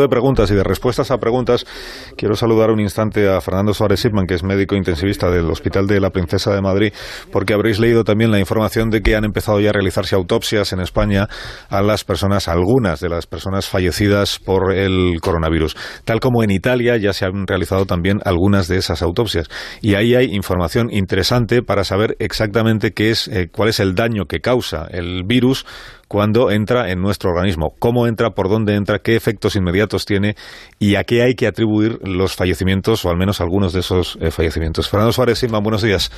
de preguntas y de respuestas a preguntas, quiero saludar un instante a Fernando Suárez Sipman, que es médico intensivista del Hospital de la Princesa de Madrid, porque habréis leído también la información de que han empezado ya a realizarse autopsias en España a las personas, algunas de las personas fallecidas por el coronavirus, tal como en Italia ya se han realizado también algunas de esas autopsias. Y ahí hay información interesante para saber exactamente qué es, eh, cuál es el daño que causa el virus cuando entra en nuestro organismo, cómo entra, por dónde entra, qué efectos inmediatos tiene y a qué hay que atribuir los fallecimientos o al menos algunos de esos eh, fallecimientos. Fernando Suárez Silva, buenos días.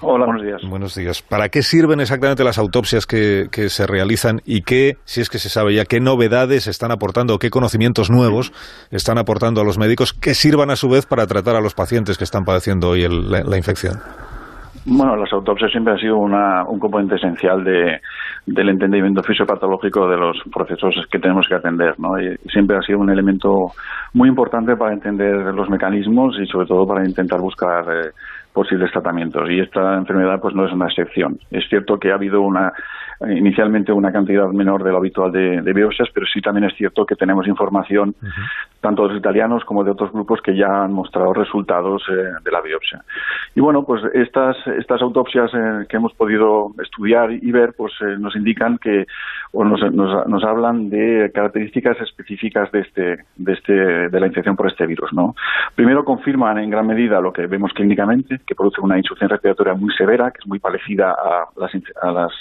Hola, buenos días. Buenos días. ¿Para qué sirven exactamente las autopsias que, que se realizan y qué, si es que se sabe ya, qué novedades están aportando, qué conocimientos nuevos están aportando a los médicos que sirvan a su vez para tratar a los pacientes que están padeciendo hoy la infección? Bueno, las autopsias siempre han sido una, un componente esencial de, del entendimiento fisiopatológico de los procesos que tenemos que atender, ¿no? Y siempre ha sido un elemento muy importante para entender los mecanismos y sobre todo para intentar buscar eh, posibles tratamientos. Y esta enfermedad pues no es una excepción. Es cierto que ha habido una inicialmente una cantidad menor de lo habitual de, biopsias, pero sí también es cierto que tenemos información tanto de los italianos como de otros grupos que ya han mostrado resultados eh, de la biopsia. Y bueno, pues estas, estas autopsias eh, que hemos podido estudiar y ver, pues eh, nos indican que, o nos, nos, nos, hablan de características específicas de, este, de, este, de la infección por este virus, ¿no? Primero confirman en gran medida lo que vemos clínicamente, que produce una insuficiencia respiratoria muy severa, que es muy parecida a las, a las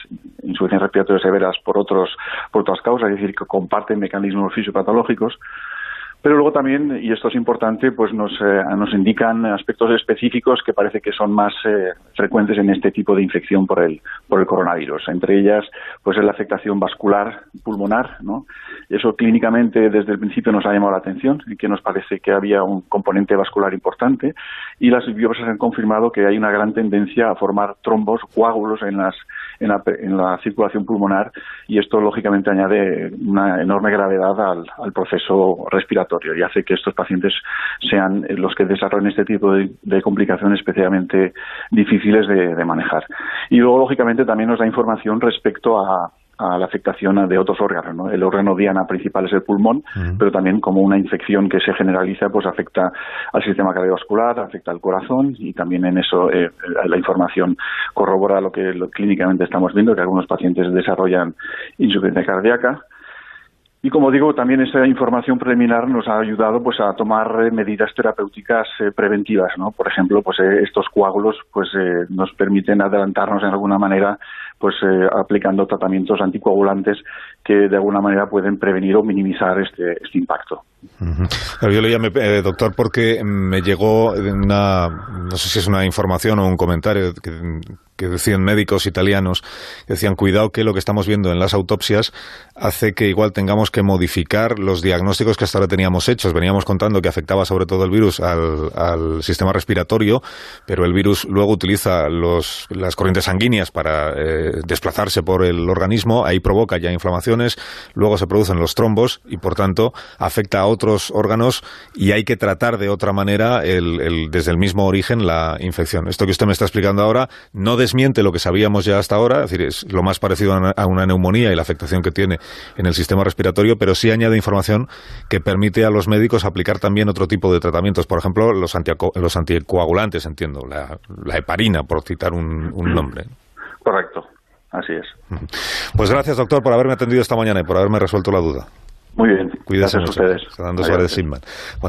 insuficiencias respiratorias severas por, otros, por otras causas, es decir, que comparten mecanismos fisiopatológicos. Pero luego también, y esto es importante, pues nos, eh, nos indican aspectos específicos que parece que son más eh, frecuentes en este tipo de infección por el, por el coronavirus. Entre ellas, pues es la afectación vascular pulmonar, ¿no? Eso clínicamente desde el principio nos ha llamado la atención y que nos parece que había un componente vascular importante y las biopsias han confirmado que hay una gran tendencia a formar trombos, coágulos en, las, en, la, en la circulación pulmonar y esto lógicamente añade una enorme gravedad al, al proceso respiratorio y hace que estos pacientes sean los que desarrollen este tipo de, complicaciones especialmente difíciles de, manejar. Y luego, lógicamente, también nos da información respecto a, la afectación de otros órganos. El órgano diana principal es el pulmón, pero también como una infección que se generaliza, pues afecta al sistema cardiovascular, afecta al corazón y también en eso eh, la información corrobora lo que clínicamente estamos viendo, que algunos pacientes desarrollan insuficiencia cardíaca y como digo, también esa información preliminar nos ha ayudado pues a tomar medidas terapéuticas eh, preventivas, ¿no? Por ejemplo, pues eh, estos coágulos pues eh, nos permiten adelantarnos en alguna manera pues aplicando tratamientos anticoagulantes que de alguna manera pueden prevenir o minimizar este, este impacto. Yo le llamé doctor porque me llegó una, no sé si es una información o un comentario que, que decían médicos italianos, decían cuidado que lo que estamos viendo en las autopsias hace que igual tengamos que modificar los diagnósticos que hasta ahora teníamos hechos. Veníamos contando que afectaba sobre todo el virus al, sistema respiratorio, pero el virus luego utiliza los, las corrientes sanguíneas para eh, desplazarse por el organismo, ahí provoca ya inflamaciones, luego se producen los trombos y por tanto afecta a otros órganos y hay que tratar de otra manera el, desde el mismo origen la infección. Esto que usted me está explicando ahora no desmiente lo que sabíamos ya hasta ahora, es decir, es lo más parecido a una, neumonía y la afectación que tiene en el sistema respiratorio, pero sí añade información que permite a los médicos aplicar también otro tipo de tratamientos, por ejemplo, los, los anticoagulantes, entiendo, la, heparina, por citar un, nombre. Correcto, así es. Pues gracias, doctor, por haberme atendido esta mañana y por haberme resuelto la duda. Muy bien. A ustedes. Fernando Suárez Simman.